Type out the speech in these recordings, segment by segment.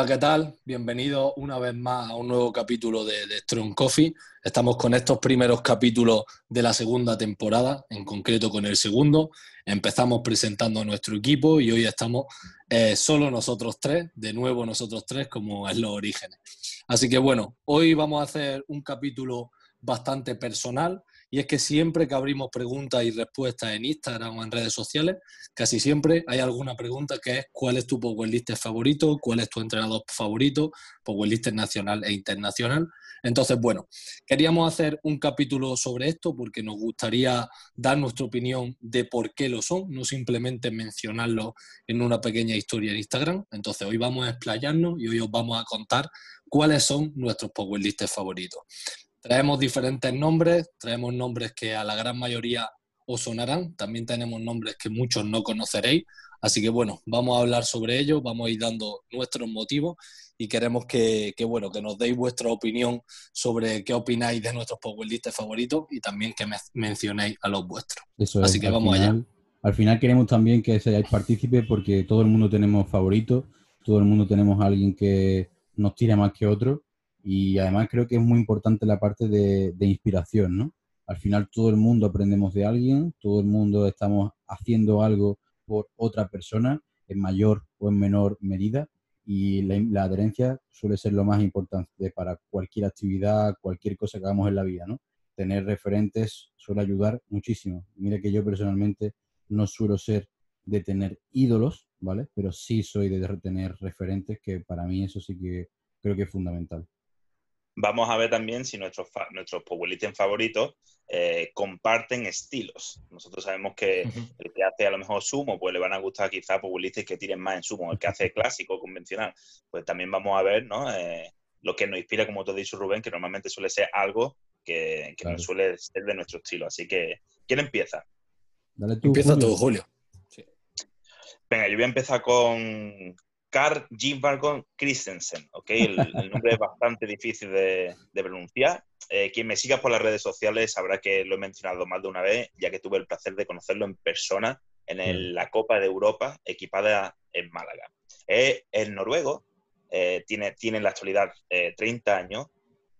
Hola, ¿qué tal? Bienvenido una vez más a un nuevo capítulo de, Strong Coffee. Estamos con estos primeros capítulos de la segunda temporada, en concreto con el segundo. Empezamos presentando a nuestro equipo y hoy estamos eh, solo nosotros tres, de nuevo nosotros tres, como es los orígenes. Así que bueno, hoy vamos a hacer un capítulo bastante personal y es que siempre que abrimos preguntas y respuestas en Instagram o en redes sociales, casi siempre hay alguna pregunta que es ¿cuál es tu powerlifter favorito? ¿Cuál es tu entrenador favorito? Powerlifter nacional e internacional. Entonces, bueno, queríamos hacer un capítulo sobre esto porque nos gustaría dar nuestra opinión de por qué lo son, no simplemente mencionarlo en una pequeña historia en Instagram. Entonces, hoy vamos a explayarnos y hoy os vamos a contar cuáles son nuestros powerlifters favoritos. Traemos diferentes nombres, traemos nombres que a la gran mayoría os sonarán, también tenemos nombres que muchos no conoceréis, así que bueno, vamos a hablar sobre ello, vamos a ir dando nuestros motivos y queremos que, bueno, que nos deis vuestra opinión sobre qué opináis de nuestros powerlisters favoritos y también que mencionéis a los vuestros. así que vamos allá. Al final queremos también que seáis partícipes porque todo el mundo tenemos favoritos, todo el mundo tenemos a alguien que nos tira más que otro y además creo que es muy importante la parte de, inspiración, ¿no? Al final todo el mundo aprendemos de alguien, todo el mundo estamos haciendo algo por otra persona en mayor o en menor medida y la, adherencia suele ser lo más importante para cualquier actividad, cualquier cosa que hagamos en la vida, ¿no? Tener referentes suele ayudar muchísimo. Mira que yo personalmente no suelo ser de tener ídolos, ¿vale? Pero sí soy de tener referentes que para mí eso sí que creo que es fundamental vamos a ver también si nuestros, nuestros favoritos eh, comparten estilos. Nosotros sabemos que el que hace a lo mejor sumo, pues le van a gustar quizá powerlifters que tiren más en sumo. El que hace clásico, convencional, pues también vamos a ver ¿no? Eh, lo que nos inspira, como te dicho Rubén, que normalmente suele ser algo que, que suele ser de nuestro estilo. Así que, ¿quién empieza? empieza tú, Julio. Venga, yo voy a empezar con, Carl Jimvargon Christensen, ¿ok? El, nombre es bastante difícil de, pronunciar. Eh, quien me siga por las redes sociales sabrá que lo he mencionado más de una vez, ya que tuve el placer de conocerlo en persona en la Copa de Europa equipada en Málaga. Es el noruego, eh, tiene, tiene en la actualidad 30 eh, años,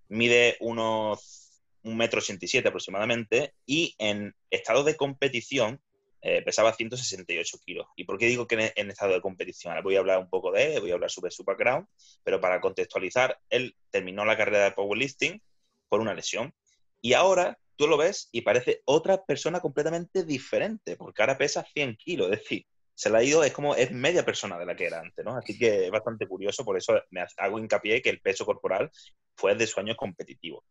mide unos 1,87 m aproximadamente y en estado de competición eh, pesaba 168 kilos. ¿Y por qué digo que en, estado de competición? Voy a hablar un poco de él, voy a hablar sobre su background, pero para contextualizar, él terminó la carrera de powerlifting por una lesión y ahora tú lo ves y parece otra persona completamente diferente, porque ahora pesa 100 kilos, es decir, se le ha ido, es como, es media persona de la que era antes, ¿no? Así que es bastante curioso, por eso me hago hincapié que el peso corporal fue de su año competitivo.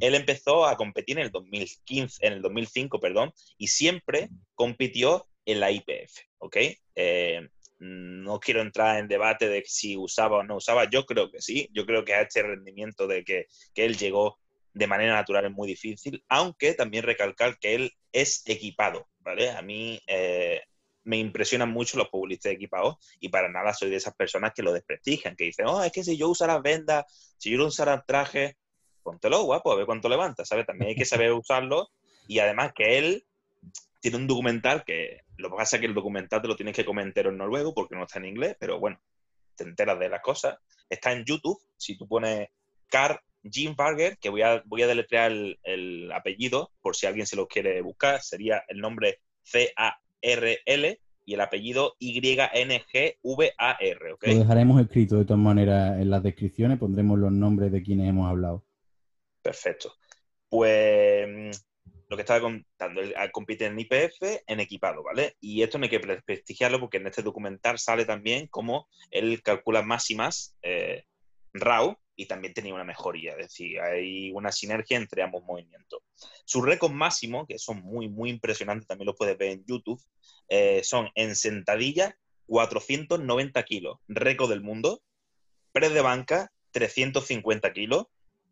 Él empezó a competir en el 2015, en el 2005, perdón, y siempre compitió en la IPF, ¿ok? Eh, no quiero entrar en debate de si usaba o no usaba, yo creo que sí, yo creo que a este rendimiento de que, que él llegó de manera natural es muy difícil, aunque también recalcar que él es equipado, ¿vale? A mí eh, me impresionan mucho los populistas equipados y para nada soy de esas personas que lo desprestigian, que dicen, oh, es que si yo usara vendas, si yo usara traje, póntelo guapo, a ver cuánto levanta, ¿sabes? También hay que saber usarlo y además que él tiene un documental que lo que pasa es que el documental te lo tienes que comentar en noruego porque no está en inglés, pero bueno, te enteras de las cosas. Está en YouTube, si tú pones Carl Jim Barger, que voy a, voy a deletrear el, el apellido por si alguien se lo quiere buscar, sería el nombre C-A RL y el apellido YNGVAR. Lo dejaremos escrito de todas maneras en las descripciones, pondremos los nombres de quienes hemos hablado. Perfecto. Pues mm, lo que estaba contando, él compite en IPF en equipado, ¿vale? Y esto no hay que prestigiarlo porque en este documental sale también cómo él calcula máximas eh, RAW y también tenía una mejoría, es decir, hay una sinergia entre ambos movimientos. Su récord máximo, que son muy, muy impresionantes, también lo puedes ver en YouTube, eh, son en sentadilla 490 kilos, récord del mundo, press de banca 350 kilos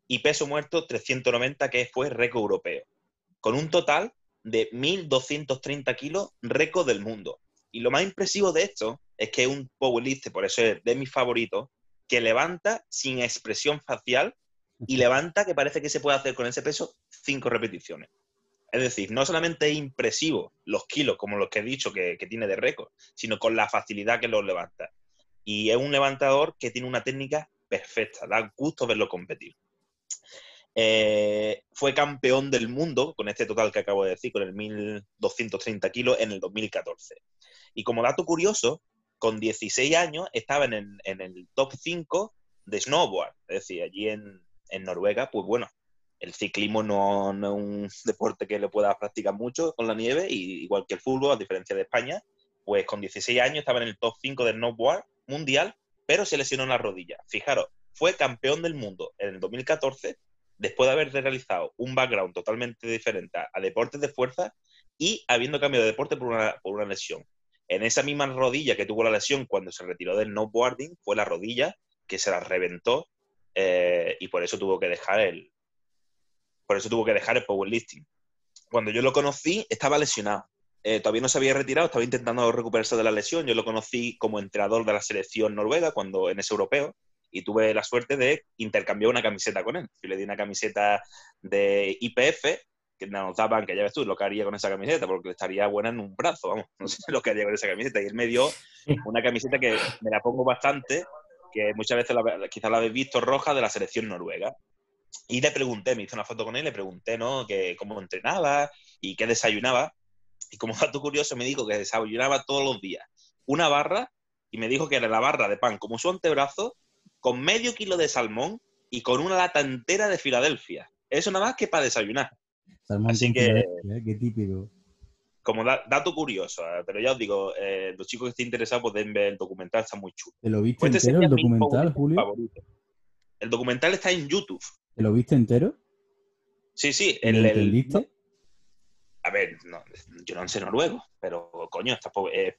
y peso muerto 390, que fue récord europeo, con un total de 1.230 kilos, récord del mundo. Y lo más impresivo de esto es que es un powerlifter, por eso es de mis favoritos, que levanta sin expresión facial y levanta que parece que se puede hacer con ese peso cinco repeticiones. Es decir, no solamente es impresivo los kilos, como los que he dicho que, tiene de récord, sino con la facilidad que los levanta. y es un levantador que tiene una técnica perfecta, da gusto verlo competir. Eh, fue campeón del mundo con este total que acabo de decir, con el 1230 kilos en el 2014. Y como dato curioso, con 16 años estaba en el, top 5 de snowboard, es decir, allí en, Noruega, pues bueno, el ciclismo no, es un deporte que le pueda practicar mucho con la nieve, y igual que el fútbol, a diferencia de España, pues con 16 años estaba en el top 5 de snowboard mundial, pero se lesionó en la rodilla. Fijaros, fue campeón del mundo en el 2014 después de haber realizado un background totalmente diferente a, deportes de fuerza y habiendo cambiado de deporte por una lesión. En esa misma rodilla que tuvo la lesión cuando se retiró del snowboarding, fue la rodilla que se la reventó eh, y por eso tuvo que dejar el por eso tuvo que dejar el powerlifting. Cuando yo lo conocí, estaba lesionado. Eh, todavía no se había retirado, estaba intentando recuperarse de la lesión. Yo lo conocí como entrenador de la selección noruega cuando en ese europeo y tuve la suerte de intercambiar una camiseta con él. Yo le di una camiseta de IPF que nos daban, que ya ves tú, lo que haría con esa camiseta, porque estaría buena en un brazo, vamos, no sé lo que haría con esa camiseta. Y él me dio una camiseta que me la pongo bastante, que muchas veces la, quizás la habéis visto roja de la selección noruega. Y le pregunté, me hice una foto con él, le pregunté, ¿no? Que cómo entrenaba y qué desayunaba. Y como dato curioso me dijo que desayunaba todos los días una barra y me dijo que era la barra de pan como su antebrazo con medio kilo de salmón y con una lata entera de Filadelfia. Eso nada más que para desayunar. Salmón Así que, ¿eh? qué típico. Como dato curioso, ¿eh? pero ya os digo, eh, los chicos que estén interesados pueden ver el documental, está muy chulo. ¿Te lo viste pues este entero el documental, Julio? El documental está en YouTube. ¿Te lo viste entero? Sí, sí. El, ¿Lo entendiste? a ver, yo no sé noruego, pero coño, estás,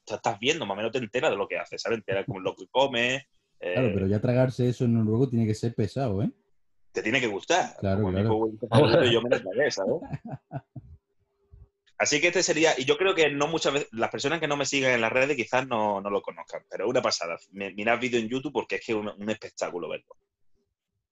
estás, viendo, más o menos te enteras de lo que hace, ¿sabes? Te enteras de lo que come, Claro, pero ya tragarse eso en noruego tiene que ser pesado, ¿eh? Te tiene que gustar. Claro, claro. yo me tragué, ¿sabes? Así que este sería, y yo creo que no muchas veces, las personas que no me siguen en las redes quizás no, lo conozcan, pero una pasada. Mirad vídeo en YouTube porque es que es un, espectáculo verlo.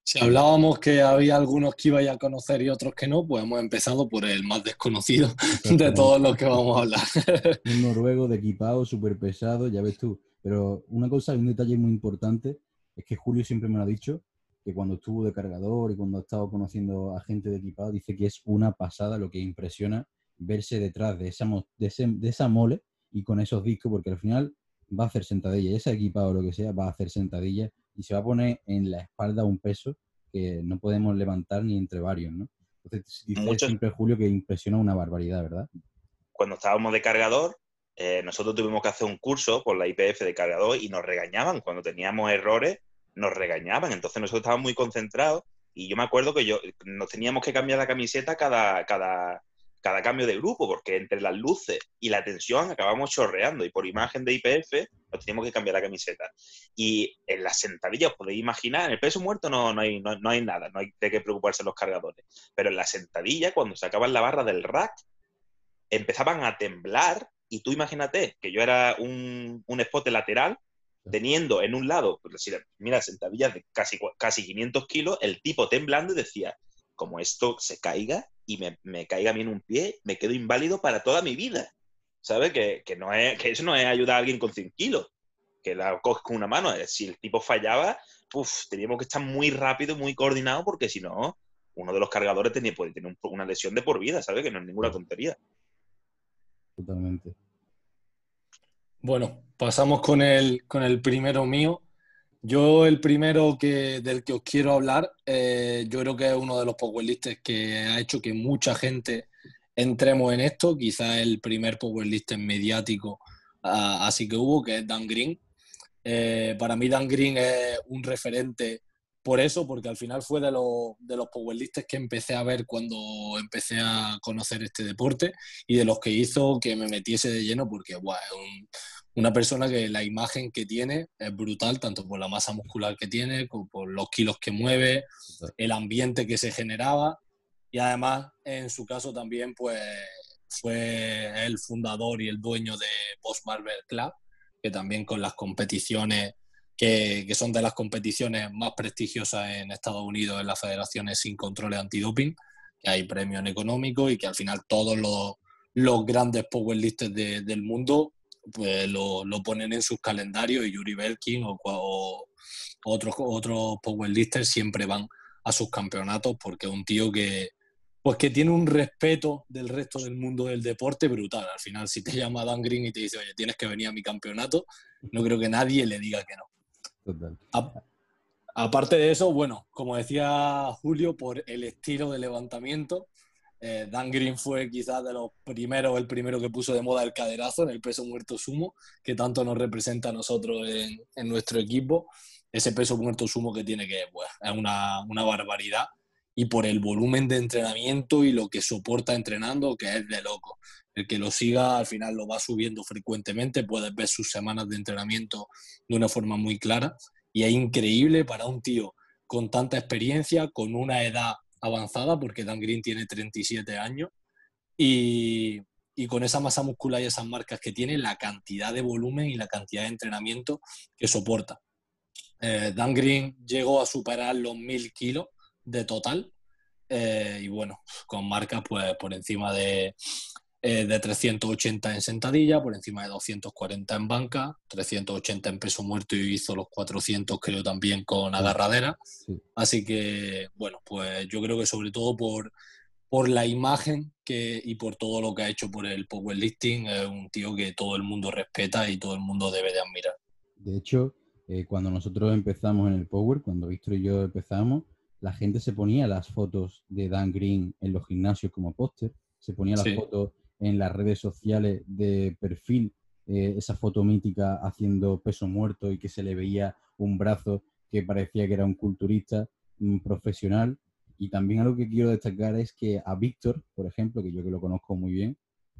Si hablábamos que había algunos que ibais a conocer y otros que no, pues hemos empezado por el más desconocido de todos los que vamos a hablar. un noruego de equipado, súper pesado, ya ves tú. Pero una cosa y un detalle muy importante es que Julio siempre me lo ha dicho, que cuando estuvo de cargador y cuando ha estado conociendo a gente de equipado, dice que es una pasada lo que impresiona verse detrás de esa, de, esa mole y con esos discos, porque al final va a hacer sentadilla, ese equipado o lo que sea, va a hacer sentadilla y se va a poner en la espalda un peso que no podemos levantar ni entre varios, ¿no? Entonces dice siempre Julio que impresiona una barbaridad, ¿verdad? Cuando estábamos de cargador, eh, nosotros tuvimos que hacer un curso por la IPF de cargador y nos regañaban. Cuando teníamos errores, nos regañaban. Entonces nosotros estábamos muy concentrados y yo me acuerdo que yo nos teníamos que cambiar la camiseta cada, cada, cambio de grupo, porque entre las luces y la tensión acabamos chorreando y por imagen de IPF nos teníamos que cambiar la camiseta. Y en las sentadillas, podéis imaginar, en el peso muerto no, no, hay, no, hay nada, no hay de qué preocuparse los cargadores. Pero en la sentadilla, cuando sacaban la barra del rack, empezaban a temblar y tú imagínate que yo era un, un spot lateral, teniendo en un lado, pues, mira, sentadillas de casi, casi 500 kilos, el tipo temblando y decía, como esto se caiga y me, caiga a mí en un pie, me quedo inválido para toda mi vida. ¿Sabes? Que, no es, que eso no es ayudar a alguien con 100 kilos, que la coges con una mano. Si el tipo fallaba, uf, teníamos que estar muy rápido, muy coordinado, porque si no, uno de los cargadores tenía, puede tener una lesión de por vida, ¿sabes? Que no es ninguna tontería totalmente. Bueno, pasamos con el, con el primero mío. Yo el primero que, del que os quiero hablar, eh, yo creo que es uno de los powerlifts que ha hecho que mucha gente entremos en esto, quizás el primer powerlifter mediático así que hubo, que es Dan Green. Eh, para mí Dan Green es un referente por eso, porque al final fue de, los, de los powerlifts que empecé a ver cuando empecé a conocer este deporte y de los que hizo que me metiese de lleno, porque es una persona que la imagen que tiene es brutal, tanto por la masa muscular que tiene, como por los kilos que mueve, el ambiente que se generaba y además en su caso también pues fue el fundador y el dueño de Boss Barber Club, que también con las competiciones que, son de las competiciones más prestigiosas en Estados Unidos en las federaciones sin controles antidoping, que hay premios económicos y que al final todos los, grandes powerlifters del mundo pues lo, ponen en sus calendarios y Yuri Belkin o, otros, otros powerlifters siempre van a sus campeonatos porque es un tío que, pues que tiene un respeto del resto del mundo del deporte brutal. Al final, si te llama Dan Green y te dice, oye, tienes que venir a mi campeonato, no creo que nadie le diga que no. Total. aparte de eso, bueno, como decía Julio, por el estilo de levantamiento, eh, Dan Green fue quizás de los primeros, el primero que puso de moda el caderazo en el peso muerto sumo, que tanto nos representa a nosotros en, nuestro equipo. Ese peso muerto sumo que tiene que, pues, es una barbaridad y por el volumen de entrenamiento y lo que soporta entrenando, que es de loco. El que lo siga al final lo va subiendo frecuentemente, puedes ver sus semanas de entrenamiento de una forma muy clara y es increíble para un tío con tanta experiencia, con una edad avanzada, porque Dan Green tiene 37 años, y, y con esa masa muscular y esas marcas que tiene, la cantidad de volumen y la cantidad de entrenamiento que soporta. Eh, Dan Green llegó a superar los 1000 kilos de total. Eh, y bueno, con marcas pues por encima de, eh, de 380 en sentadilla, por encima de 240 en banca, 380 en peso muerto y hizo los 400 creo también con agarradera. Así que bueno, pues yo creo que sobre todo por, por la imagen que, y por todo lo que ha hecho por el powerlifting, es un tío que todo el mundo respeta y todo el mundo debe de admirar. De hecho, eh, cuando nosotros empezamos en el Power, cuando Víctor y yo empezamos, la gente se ponía las fotos de Dan Green en los gimnasios como póster, se ponía las fotos en las redes sociales de perfil, eh, esa foto mítica haciendo peso muerto y que se le veía un brazo que parecía que era un culturista profesional. Y también algo que quiero destacar es que a Víctor, por ejemplo, que yo que lo conozco muy bien,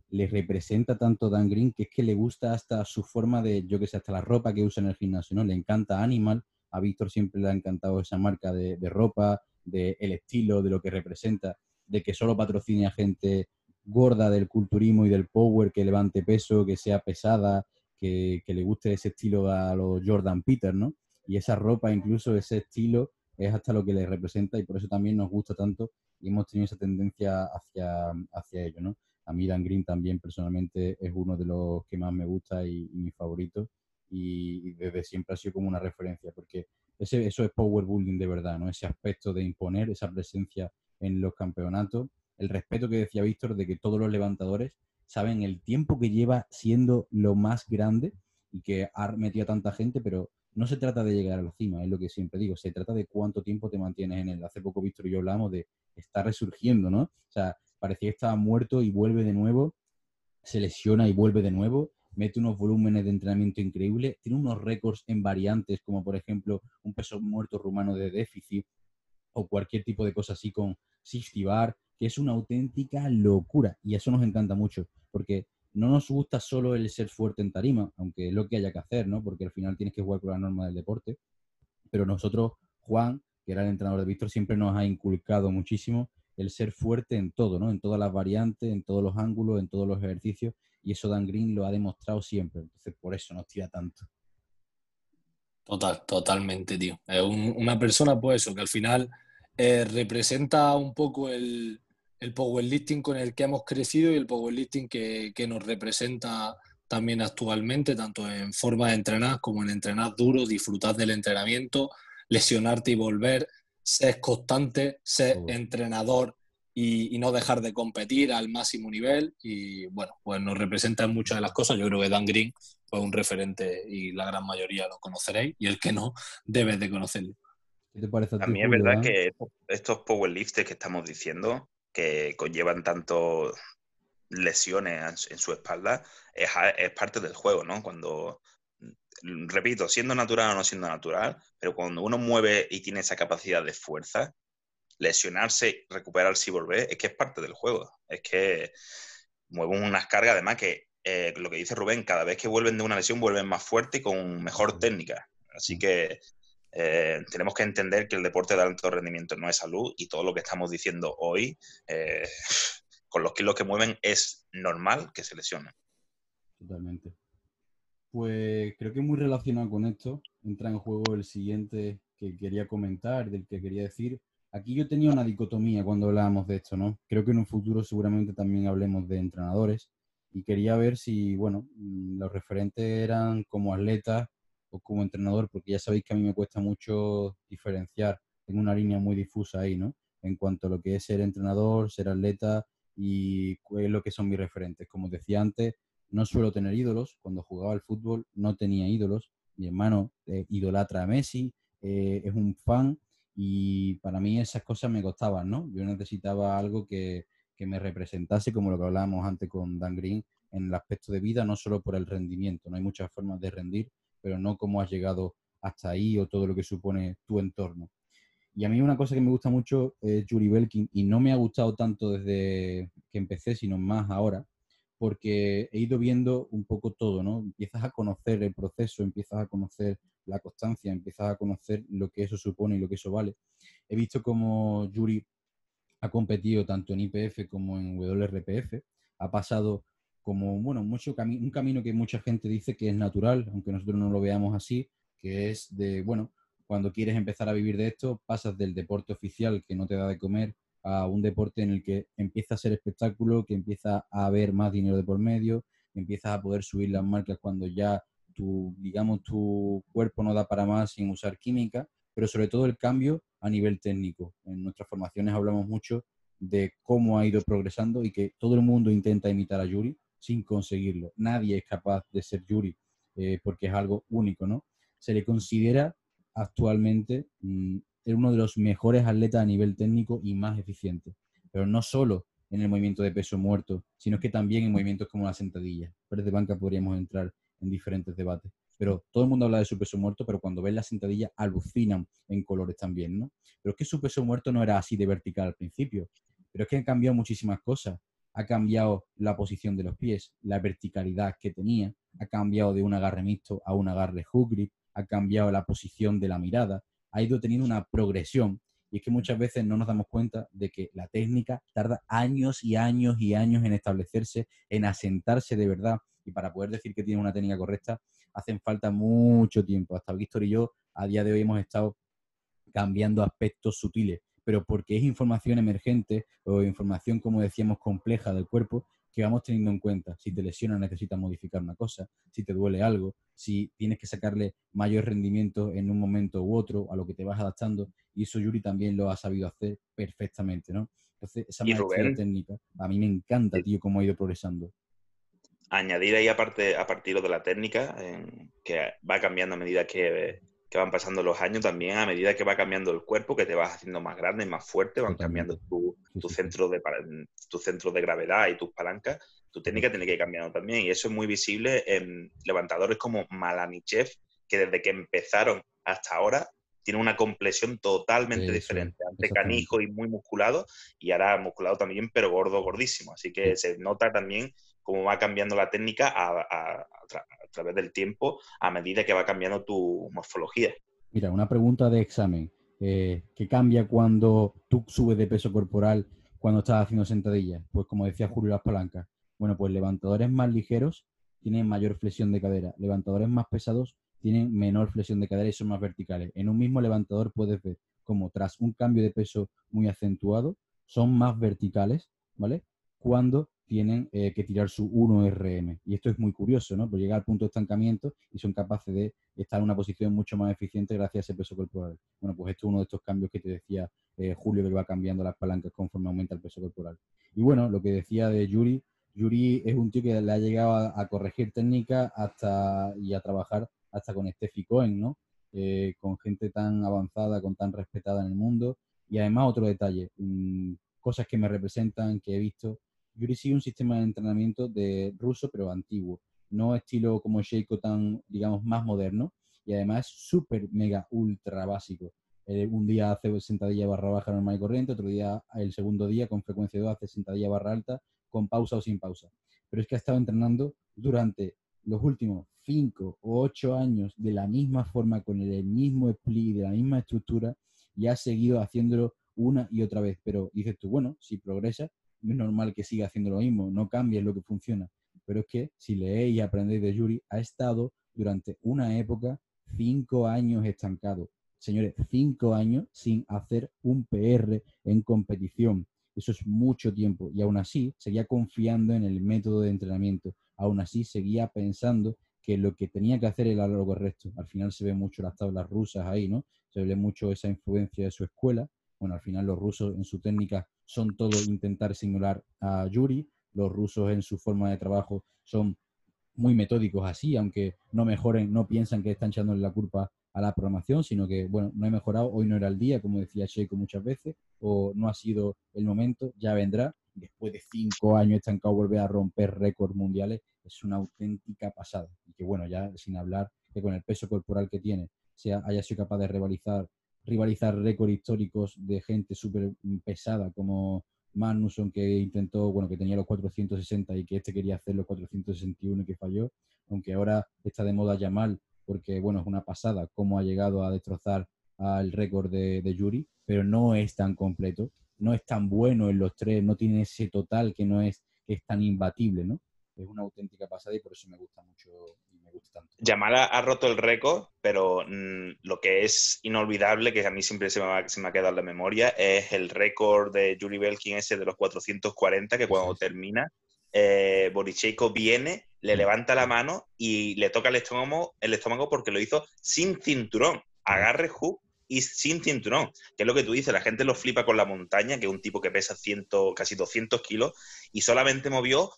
le representa tanto Dan Green que es que le gusta hasta su forma de, yo que sé, hasta la ropa que usa en el gimnasio, ¿no? Le encanta Animal, a Víctor siempre le ha encantado esa marca de, ropa, del el estilo, de lo que representa, de que solo patrocine a gente gorda del culturismo y del power, que levante peso, que sea pesada, que, le guste ese estilo a los Jordan Peter, ¿no? Y esa ropa, incluso ese estilo, es hasta lo que le representa y por eso también nos gusta tanto y hemos tenido esa tendencia hacia, hacia ello, ¿no? A mí Dan Green también personalmente es uno de los que más me gusta y, y mi favorito y, desde siempre ha sido como una referencia, porque ese, eso es power building de verdad, ¿no? Ese aspecto de imponer esa presencia en los campeonatos, el respeto que decía Víctor de que todos los levantadores saben el tiempo que lleva siendo lo más grande y que ha metido a tanta gente, pero no se trata de llegar a la cima, es lo que siempre digo, se trata de cuánto tiempo te mantienes en él. Hace poco Víctor y yo hablamos de estar resurgiendo, ¿no? O sea, parecía que estaba muerto y vuelve de nuevo, se lesiona y vuelve de nuevo, mete unos volúmenes de entrenamiento increíbles, tiene unos récords en variantes, como por ejemplo un peso muerto rumano de déficit o cualquier tipo de cosa así con 60 bar, que es una auténtica locura. Y eso nos encanta mucho, porque no nos gusta solo el ser fuerte en tarima, aunque es lo que haya que hacer, ¿no? Porque al final tienes que jugar con la norma del deporte. Pero nosotros, Juan, que era el entrenador de Víctor, siempre nos ha inculcado muchísimo el ser fuerte en todo, ¿no? En todas las variantes, en todos los ángulos, en todos los ejercicios y eso Dan Green lo ha demostrado siempre, entonces por eso nos tira tanto. Total, totalmente, tío. Es una persona, pues eso, que al final eh, representa un poco el, el powerlifting con el que hemos crecido y el powerlifting que, que nos representa también actualmente, tanto en forma de entrenar como en entrenar duro, disfrutar del entrenamiento, lesionarte y volver, ser constante, ser entrenador y, no dejar de competir al máximo nivel. Y bueno, pues nos representa en muchas de las cosas. Yo creo que Dan Green fue un referente y la gran mayoría lo conoceréis y el que no debe de conocerlo. ¿Qué te parece a, mí es verdad que estos powerlifters que estamos diciendo, que conllevan tanto lesiones en su espalda, es, es parte del juego, ¿no? Cuando repito, siendo natural o no siendo natural, pero cuando uno mueve y tiene esa capacidad de fuerza, lesionarse, recuperarse y volver, es que es parte del juego. Es que mueven unas cargas, además que eh, lo que dice Rubén, cada vez que vuelven de una lesión vuelven más fuerte y con mejor técnica. Así que eh, tenemos que entender que el deporte de alto rendimiento no es salud y todo lo que estamos diciendo hoy, eh, con los kilos que mueven, es normal que se lesionen. Totalmente. Pues creo que muy relacionado con esto entra en juego el siguiente que quería comentar, del que quería decir, Aquí yo tenía una dicotomía cuando hablábamos de esto, ¿no? Creo que en un futuro seguramente también hablemos de entrenadores, y quería ver si, bueno, mm, los referentes eran como atletas o como entrenador, porque ya sabéis que a mí me cuesta mucho diferenciar, tengo una línea muy difusa ahí, ¿no? En cuanto a lo que es ser entrenador, ser atleta y es lo que son mis referentes. Como decía antes, no suelo tener ídolos, cuando jugaba al fútbol no tenía ídolos, mi hermano eh, idolatra a Messi, eh, es un fan y para mí esas cosas me costaban, ¿no? Yo necesitaba algo que, que me representase, como lo que hablábamos antes con Dan Green, en el aspecto de vida, no solo por el rendimiento. No hay muchas formas de rendir, pero no cómo has llegado hasta ahí o todo lo que supone tu entorno. Y a mí una cosa que me gusta mucho es Yuri Belkin y no me ha gustado tanto desde que empecé, sino más ahora, porque he ido viendo un poco todo, ¿no? Empiezas a conocer el proceso, empiezas a conocer la constancia, empiezas a conocer lo que eso supone y lo que eso vale. He visto como Yuri ha competido tanto en IPF como en WRPF, ha pasado como, bueno, mucho un camino que mucha gente dice que es natural, aunque nosotros no lo veamos así, que es de, bueno, cuando quieres empezar a vivir de esto, pasas del deporte oficial que no te da de comer a un deporte en el que empieza a ser espectáculo, que empieza a haber más dinero de por medio, empiezas a poder subir las marcas cuando ya tu, digamos, tu cuerpo no da para más sin usar química, pero sobre todo el cambio a nivel técnico. En nuestras formaciones hablamos mucho de cómo ha ido progresando y que todo el mundo intenta imitar a Yuri sin conseguirlo. Nadie es capaz de ser Yuri eh, porque es algo único, ¿no? Se le considera actualmente mm, uno de los mejores atletas a nivel técnico y más eficiente, pero no solo en el movimiento de peso muerto, sino que también en movimientos como la sentadilla. Pero de banca podríamos entrar en diferentes debates pero todo el mundo habla de su peso muerto, pero cuando ven la sentadilla alucinan en colores también, ¿no? Pero es que su peso muerto no era así de vertical al principio, pero es que han cambiado muchísimas cosas. Ha cambiado la posición de los pies, la verticalidad que tenía, ha cambiado de un agarre mixto a un agarre hook grip, ha cambiado la posición de la mirada, ha ido teniendo una progresión y es que muchas veces no nos damos cuenta de que la técnica tarda años y años y años en establecerse, en asentarse de verdad. Y para poder decir que tiene una técnica correcta, hacen falta mucho tiempo. Hasta Víctor y yo a día de hoy hemos estado cambiando aspectos sutiles, pero porque es información emergente o información, como decíamos, compleja del cuerpo que vamos teniendo en cuenta. Si te lesionas necesitas modificar una cosa, si te duele algo, si tienes que sacarle mayor rendimiento en un momento u otro, a lo que te vas adaptando. Y eso Yuri también lo ha sabido hacer perfectamente, ¿no? Entonces, esa maestría técnica, a mí me encanta, tío, cómo ha ido progresando añadir ahí aparte, a partir de la técnica, que va cambiando a medida que, van pasando los años, también a medida que va cambiando el cuerpo, que te vas haciendo más grande y más fuerte, van cambiando tu, centro de, tu centro de gravedad y tus palancas, tu técnica tiene que ir cambiando también. Y eso es muy visible en levantadores como Malanichev, que desde que empezaron hasta ahora tiene una complexión totalmente diferente. Antes canijo y muy musculado, y ahora musculado también, pero gordo, gordísimo. Así que se nota también cómo va cambiando la técnica a, través del tiempo a medida que va cambiando tu morfología. Mira, una pregunta de examen. Eh, ¿Qué cambia cuando tú subes de peso corporal cuando estás haciendo sentadillas? Pues como decía Julio Las Palancas. Bueno, pues levantadores más ligeros tienen mayor flexión de cadera. Levantadores más pesados tienen menor flexión de cadera y son más verticales. En un mismo levantador puedes ver como tras un cambio de peso muy acentuado son más verticales, ¿vale? Cuando tienen eh, que tirar su 1RM. Y esto es muy curioso, ¿no? Pues llega al punto de estancamiento y son capaces de estar en una posición mucho más eficiente gracias a ese peso corporal. Bueno, pues esto es uno de estos cambios que te decía eh, Julio, que va cambiando las palancas conforme aumenta el peso corporal. Y bueno, lo que decía de Yuri, Yuri es un tío que le ha llegado a, corregir técnica hasta y a trabajar hasta con Steffi Cohen, ¿no? Eh, con gente tan avanzada, con tan respetada en el mundo. Y además otro detalle, mm, cosas que me representan, que he visto, Yuri sigue un sistema de entrenamiento de ruso, pero antiguo. No estilo como Sheiko tan, digamos, más moderno. Y además súper, mega, ultra básico. Eh, un día hace sentadilla barra baja normal y corriente, otro día, el segundo día, con frecuencia 2, hace sentadilla barra alta, con pausa o sin pausa. Pero es que ha estado entrenando durante los últimos 5 o 8 años de la misma forma, con el mismo split, de la misma estructura, y ha seguido haciéndolo una y otra vez. Pero dices tú, bueno, si progresa, es normal que siga haciendo lo mismo, no cambie lo que funciona. Pero es que si leéis y aprendéis de Yuri, ha estado durante una época cinco años estancado. Señores, cinco años sin hacer un PR en competición. Eso es mucho tiempo. Y aún así, seguía confiando en el método de entrenamiento. Aún así, seguía pensando que lo que tenía que hacer era lo correcto. Al final se ve mucho las tablas rusas ahí, ¿no? Se ve mucho esa influencia de su escuela. Bueno, al final los rusos en su técnica son todo intentar simular a Yuri. Los rusos en su forma de trabajo son muy metódicos así, aunque no mejoren, no piensan que están echándole la culpa a la programación, sino que, bueno, no he mejorado, hoy no era el día, como decía Sheiko muchas veces, o no ha sido el momento, ya vendrá. Después de cinco años estancado volver a romper récords mundiales, es una auténtica pasada. Y que, bueno, ya sin hablar que con el peso corporal que tiene, sea, haya sido capaz de rivalizar, rivalizar récords históricos de gente súper pesada como Magnusson que intentó, bueno, que tenía los 460 y que este quería hacer los 461 y que falló, aunque ahora está de moda Yamal porque bueno, es una pasada cómo ha llegado a destrozar al récord de, Yuri, pero no es tan completo, no es tan bueno en los tres, no tiene ese total que no es, que es tan imbatible, ¿no? Es una auténtica pasada y por eso me gusta mucho y me gusta tanto. Yamal ha roto el récord, pero mm, lo que es inolvidable, que a mí siempre se me, ha, se me ha quedado en la memoria, es el récord de Yuri Belkin ese de los 440, que cuando termina, eh, viene le levanta la mano y le toca el estómago, el estómago porque lo hizo sin cinturón. Agarre hook y sin cinturón, que es lo que tú dices, la gente lo flipa con la montaña, que es un tipo que pesa ciento, casi 200 kilos, y solamente movió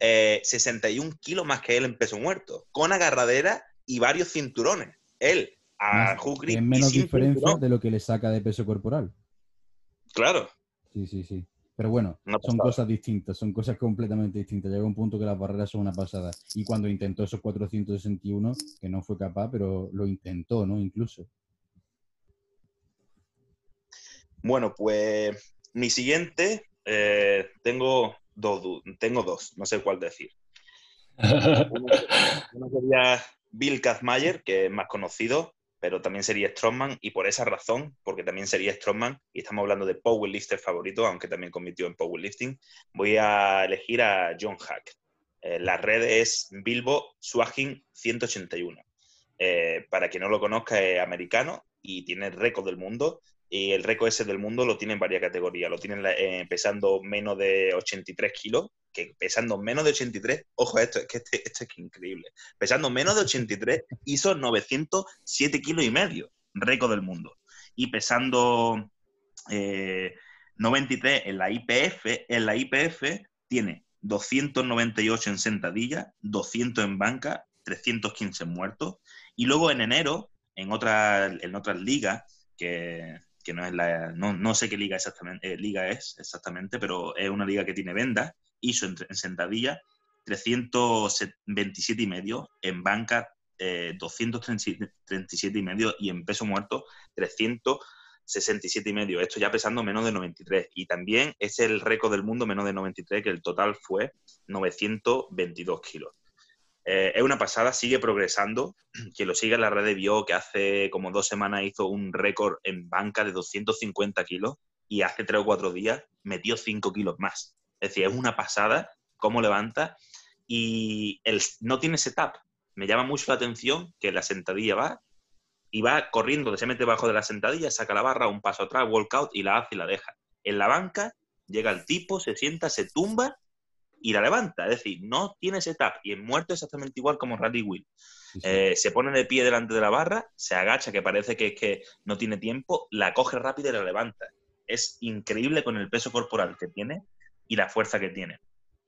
61 eh, kilos más que él en peso muerto, con agarradera y varios cinturones. Él, a hook Es menos diferencia de lo que le saca de peso corporal. Claro. Sí, sí, sí. Pero bueno, son cosas distintas, son cosas completamente distintas. Llega un punto que las barreras son una pasada. Y cuando intentó esos 461, que no fue capaz, pero lo intentó, ¿no? Incluso. Bueno, pues mi siguiente, eh, tengo, dos, tengo dos, no sé cuál decir. uno, sería Bill Kazmayer, que es más conocido, pero también sería Strongman y por esa razón, porque también sería Strongman, y estamos hablando de powerlifter favorito, aunque también compitió en powerlifting, voy a elegir a John Hack. Eh, la red es Bilbo Swagin 181. Eh, para quien no lo conozca, es americano y tiene récord del mundo. Y el récord ese del mundo lo tiene en varias categorías. Lo tiene eh, pesando menos de 83 kilos, que pesando menos de 83, ojo, esto, es que este, esto es increíble, pesando menos de 83 hizo 907 kilos y medio, récord del mundo. Y pesando 93 eh, en la IPF, en la IPF tiene 298 en sentadilla, 200 en banca, 315 muertos. Y luego en enero, en, otra, en otras ligas, que, no es la, no, sé qué liga exactamente, eh, liga es exactamente, pero es una liga que tiene vendas, hizo en, sentadilla 327 y medio, en banca eh, 237 y medio y en peso muerto 367 y medio. Esto ya pesando menos de 93. Y también es el récord del mundo menos de 93, que el total fue 922 kilos. Eh, es una pasada, sigue progresando. Quien lo sigue en la red vio que hace como dos semanas hizo un récord en banca de 250 kilos y hace tres o cuatro días metió 5 kilos más. Es decir, es una pasada cómo levanta y el, no tiene setup. Me llama mucho la atención que la sentadilla va y va corriendo, se mete debajo de la sentadilla, saca la barra, un paso atrás, walkout y la hace y la deja. En la banca llega el tipo, se sienta, se tumba y la levanta. Es decir, no tiene setup y en muerto exactamente igual como Randy Will. Eh, se pone de pie delante de la barra, se agacha, que parece que, que no tiene tiempo, la coge rápido y la levanta. Es increíble con el peso corporal que tiene y la fuerza que tiene.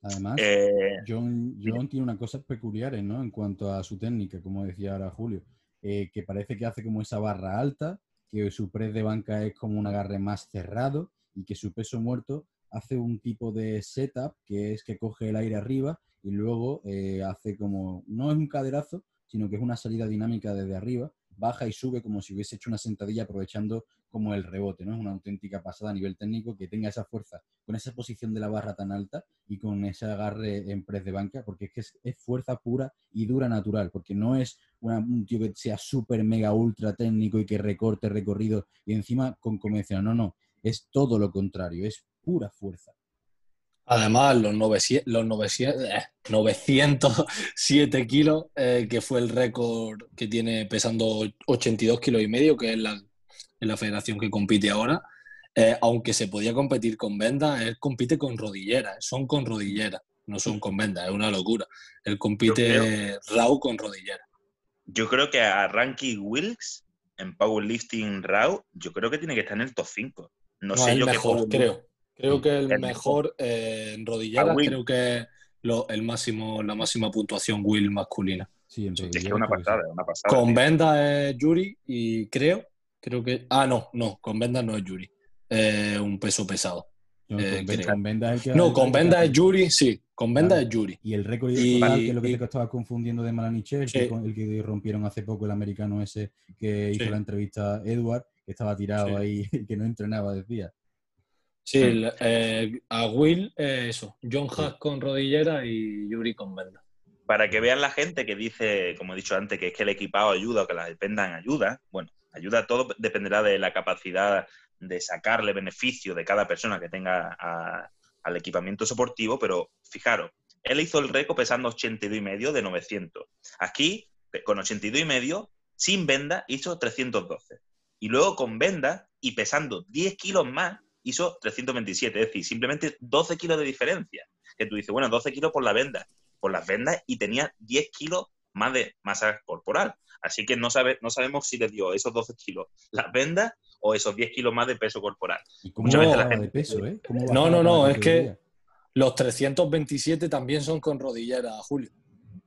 Además, eh, John, tiene una cosa peculiar ¿no? en cuanto a su técnica, como decía ahora Julio, eh, que parece que hace como esa barra alta, que su press de banca es como un agarre más cerrado y que su peso muerto hace un tipo de setup que es que coge el aire arriba y luego eh, hace como, no es un caderazo, sino que es una salida dinámica desde arriba, baja y sube como si hubiese hecho una sentadilla aprovechando como el rebote, ¿no? Es una auténtica pasada a nivel técnico que tenga esa fuerza con esa posición de la barra tan alta y con ese agarre en press de banca, porque es que es, fuerza pura y dura natural, porque no es un tío que sea súper mega ultra técnico y que recorte recorrido y encima con convencional, no, no, es todo lo contrario, es pura fuerza. Además, los, 900, los 907 eh, kilos, eh, que fue el récord que tiene pesando 82 kilos y medio, que es la, la federación que compite ahora, eh, aunque se podía competir con vendas, él compite con rodilleras, son con rodilleras, no son con vendas, es una locura. Él compite RAW con rodilleras. Yo creo que a Ranky Wilkes en powerlifting RAW, yo creo que tiene que estar en el top 5. No, sé yo mejor, creo. Creo que el, mejor, eh, en rodilleras, creo que lo, el máximo, la máxima puntuación Will masculina. Sí, en es que una pasada, una pasada. Con Venda es Yuri y creo, creo que. Ah, no, no, con Venda no es Yuri. Eh, un peso pesado. No, eh, con, Venda es No, con Venda es Yuri, sí. Con Venda es Yuri. Y el récord y, que es lo que te estaba confundiendo de Malaniche, el que rompieron hace poco el americano ese que hizo la entrevista a Edward, que estaba tirado ahí, que no entrenaba, decía. Sí, eh, a Will, eso. John Hack con rodillera y Yuri con venda. Para que vean la gente que dice, como he dicho antes, que es que el equipado ayuda o que las vendan ayuda. Bueno, ayuda todo dependerá de la capacidad de sacarle beneficio de cada persona que tenga al equipamiento soportivo, pero fijaros, él hizo el récord pesando 82 y medio de 900. Aquí, con 82 y medio, sin venda, hizo 312. Y luego con venda y pesando 10 kilos más, hizo 327, es decir, simplemente 12 kilos de diferencia. Que tú dices, bueno, 12 kilos por la venda, por las vendas y tenía 10 kilos más de masa corporal. Así que no, sabe, no sabemos si le dio esos 12 kilos las vendas o esos 10 kilos más de peso corporal. no, no, no, es que los 327 también son con rodillera, Julio.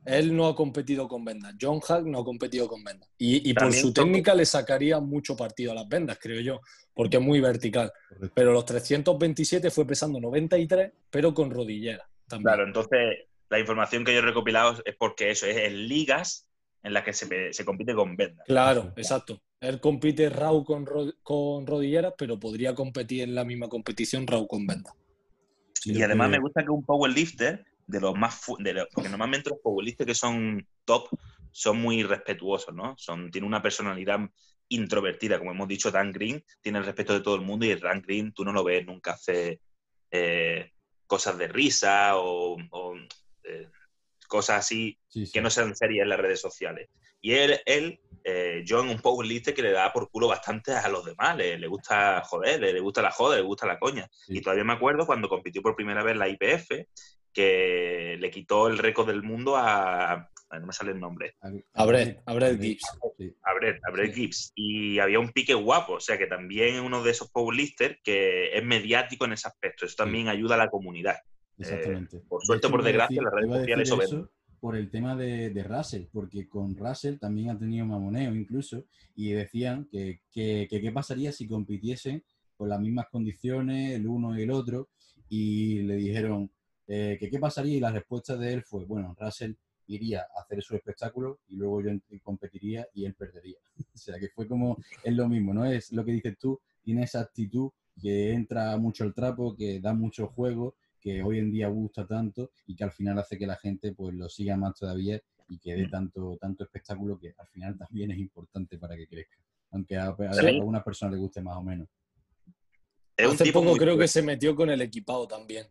Él no ha competido con vendas. John Hack no ha competido con vendas. Y, por su técnica le sacaría mucho partido a las vendas, creo yo, porque es muy vertical. Pero los 327 fue pesando 93, pero con rodillera. También. Claro, entonces la información que yo he recopilado es porque eso es en ligas en las que se, compite con vendas. Claro, exacto. Él compite RAW con, con rodilleras, pero podría competir en la misma competición RAW con vendas. y además me gusta que un powerlifter de los más de porque normalmente los powerlifts que son top son muy respetuosos, ¿no? Son, tiene una personalidad introvertida, como hemos dicho, Dan Green tiene el respeto de todo el mundo y Dan Green tú no lo ves nunca hace eh, cosas de risa o, eh, cosas así que no sean serias en las redes sociales. Y él, él eh, John, un powerlifter que le da por culo bastante a los demás, le, gusta joder, le, gusta la joda, le gusta la coña. Y todavía me acuerdo cuando compitió por primera vez la IPF, que le quitó el récord del mundo a, no me sale el nombre. A Brett, a Brett Gibbs. A Brett, a Brett Gibbs. Y había un pique guapo, o sea que también es uno de esos powerlifters que es mediático en ese aspecto. Eso también ayuda a la comunidad. Exactamente. por suerte, por desgracia, las redes sociales eso por el tema de, de, Russell, porque con Russell también ha tenido mamoneo incluso, y decían que qué pasaría si compitiesen con las mismas condiciones el uno y el otro, y le dijeron, eh, que qué pasaría y la respuesta de él fue, bueno, Russell iría a hacer su espectáculo y luego yo competiría y él perdería. o sea, que fue como, es lo mismo, ¿no? Es lo que dices tú, tiene esa actitud que entra mucho el trapo, que da mucho juego, que hoy en día gusta tanto y que al final hace que la gente pues lo siga más todavía y que dé tanto, tanto espectáculo que al final también es importante para que crezca. Aunque a, a, a algunas personas le guste más o menos. Hace poco creo que se metió con el equipado también.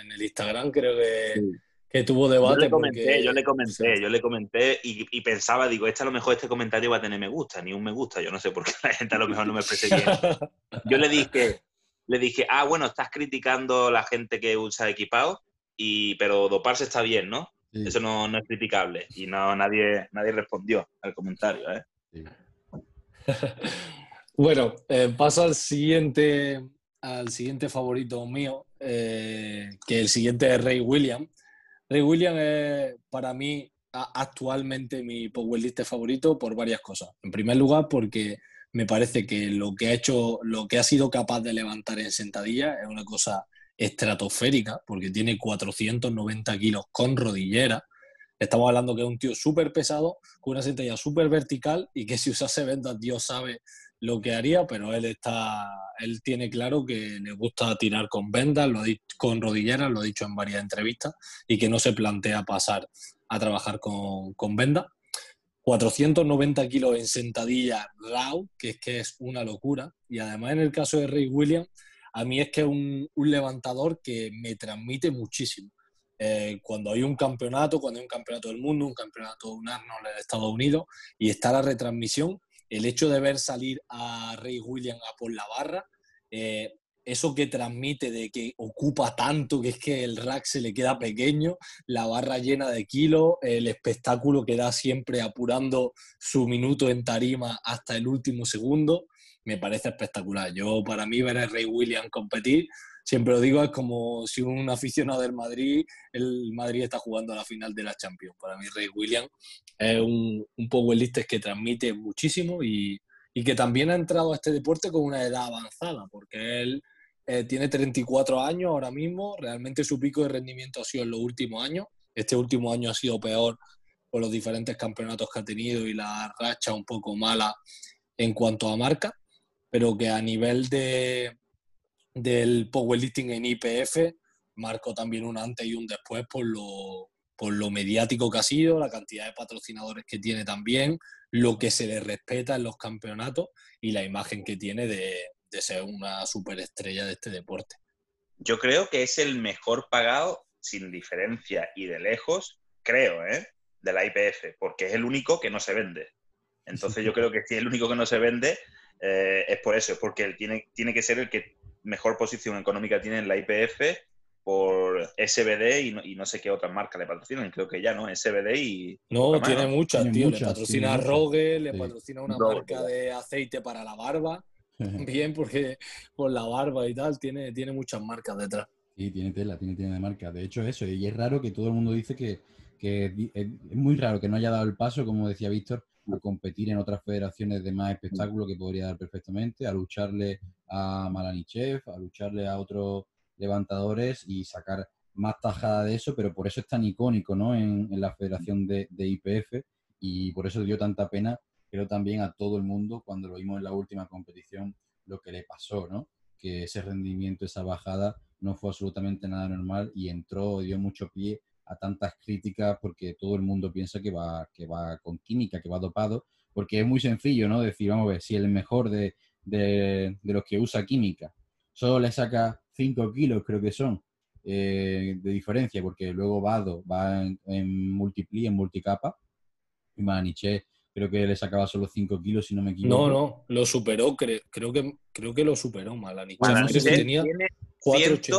En el Instagram creo que, que tuvo debate. Yo le comenté, yo le comenté, yo le comenté y, pensaba, digo, este a lo mejor este comentario va a tener me gusta, ni un me gusta. Yo no sé por qué la gente a lo mejor no me expresé bien. Yo le dije, le dije, ah, bueno, estás criticando a la gente que usa equipado, y, pero doparse está bien, ¿no? Eso no, no, es criticable. Y no, nadie, nadie respondió al comentario, ¿eh? bueno, eh, paso al siguiente al siguiente favorito mío, eh, que el siguiente es Ray William. Ray William es para mí actualmente mi powerlifter favorito por varias cosas. En primer lugar, porque me parece que lo que ha hecho, lo que ha sido capaz de levantar en sentadilla es una cosa estratosférica, porque tiene 490 kilos con rodillera. Estamos hablando que es un tío súper pesado, con una sentadilla súper vertical y que si usase vendas, Dios sabe lo que haría, pero él está, él tiene claro que le gusta tirar con vendas, lo con rodilleras, lo ha dicho en varias entrevistas, y que no se plantea pasar a trabajar con, con vendas. 490 kilos en sentadilla raw, que es que es una locura. Y además en el caso de Ray Williams, a mí es que es un, levantador que me transmite muchísimo. Eh, cuando hay un campeonato, cuando hay un campeonato del mundo, un campeonato de un Arnold de Estados Unidos, y está la retransmisión, el hecho de ver salir a Ray Williams a por la barra eh, eso que transmite de que ocupa tanto, que es que el rack se le queda pequeño, la barra llena de kilos, el espectáculo que da siempre apurando su minuto en tarima hasta el último segundo, me parece espectacular. Yo, para mí, ver a Rey William competir, siempre lo digo, es como si un aficionado del Madrid, el Madrid está jugando a la final de la Champions. Para mí, Rey William es un, un powerlifter que transmite muchísimo y, y que también ha entrado a este deporte con una edad avanzada, porque él eh, tiene 34 años ahora mismo, realmente su pico de rendimiento ha sido en los últimos años, este último año ha sido peor por los diferentes campeonatos que ha tenido y la racha un poco mala en cuanto a marca, pero que a nivel de, del powerlifting en IPF marcó también un antes y un después por lo, por lo mediático que ha sido, la cantidad de patrocinadores que tiene también, lo que se le respeta en los campeonatos y la imagen que tiene de, de ser una superestrella de este deporte. Yo creo que es el mejor pagado sin diferencia y de lejos, creo, ¿eh? de la IPF, porque es el único que no se vende. Entonces yo creo que si es el único que no se vende, eh, es por eso, es porque él tiene, tiene que ser el que mejor posición económica tiene en la IPF por SBD y no, sé qué otras marcas le patrocinan, creo que ya, ¿no? SBD y... No, tiene muchas, tío. le patrocina a Rogue, le patrocina una marca de aceite para la barba. Bien, porque por la barba y tal, tiene, tiene muchas marcas detrás. Sí, tiene tela, tiene tiene de marca. De hecho, eso, y es raro que todo el mundo dice que, es muy raro que no haya dado el paso, como decía Víctor, a competir en otras federaciones de más espectáculo que podría dar perfectamente, a lucharle a Malanichev, a lucharle a otros levantadores y sacar más tajada de eso, pero por eso es tan icónico ¿no? en, la federación de, IPF y por eso dio tanta pena creo también a todo el mundo cuando lo vimos en la última competición lo que le pasó, ¿no? Que ese rendimiento, esa bajada no fue absolutamente nada normal y entró, dio mucho pie a tantas críticas porque todo el mundo piensa que va, que va con química, que va dopado, porque es muy sencillo, ¿no? Decir, vamos a ver, si el mejor de, de, los que usa química solo le saca 5 kilos, creo que son, eh, de diferencia, porque luego Vado va en, en multipli, en multicapa, y Maniche creo que le sacaba solo 5 kilos, si no me equivoco. No, no, lo superó, creo, creo, que, creo que lo superó Malani. tenía 480.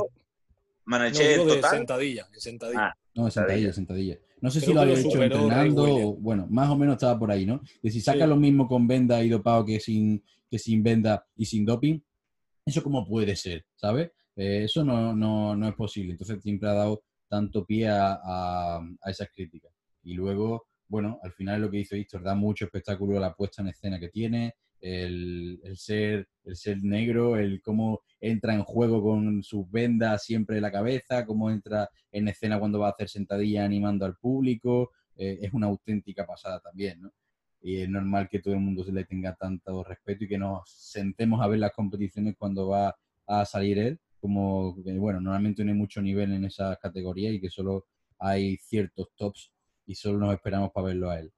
Manache, no, de sentadilla, en sentadilla. Ah, no, en sentadilla, sentadilla. No sé si lo había hecho entrenando o, bueno, más o menos estaba por ahí, ¿no? De si saca lo mismo con venda y dopado que sin, que sin venda y sin doping, ¿eso cómo puede ser? ¿Sabes? Eh, eso no, no, no, es posible. Entonces siempre ha dado tanto pie a, a, a esas críticas. Y luego, bueno, al final lo que hizo Víctor da mucho espectáculo a la puesta en escena que tiene, el, ser, el ser negro, el cómo entra en juego con sus vendas siempre en la cabeza, cómo entra en escena cuando va a hacer sentadilla animando al público, eh, es una auténtica pasada también. Y es normal que todo el mundo se le tenga tanto respeto y que nos sentemos a ver las competiciones cuando va a salir él, como, bueno, normalmente no hay mucho nivel en esa categoría y que solo hay ciertos tops y solo nos esperamos para verlo a él.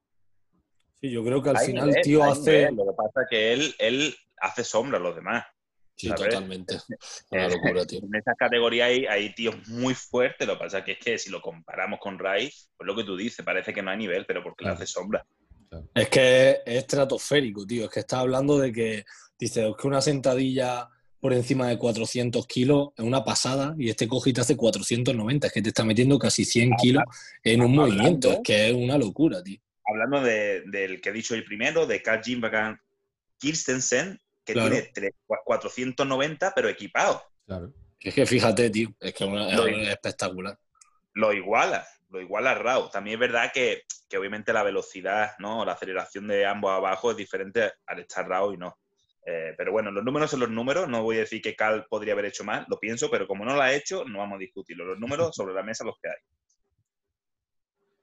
Sí, yo creo que al final el tío hace. Lo que pasa es que él, él hace sombra a los demás. Sí, totalmente. Una locura, tío. En esa categoría hay, hay, tíos muy fuertes. Lo que pasa es que, si lo comparamos con Rai, pues lo que tú dices, parece que no hay nivel, pero porque le hace sombra. Es que es estratosférico, tío. Es que está hablando de que, dice, es que una sentadilla por encima de 400 kilos es una pasada y este coge te hace 490. Es que te está metiendo casi 100 kilos en un movimiento. Es que es una locura, tío. Hablando del que he dicho el primero, de Karl Jimbakan Kirstensen, que tiene 490, pero equipado. Claro. Es que fíjate, tío, es que es espectacular. Lo iguala, lo iguala Rao. También es verdad que, que, obviamente la velocidad, ¿no? La aceleración de ambos abajo es diferente al estar Rao y no. Eh, pero bueno, los números son los números. No voy a decir que Cal podría haber hecho más, lo pienso, pero como no lo ha hecho, no vamos a discutirlo. Los números sobre la mesa, los que hay.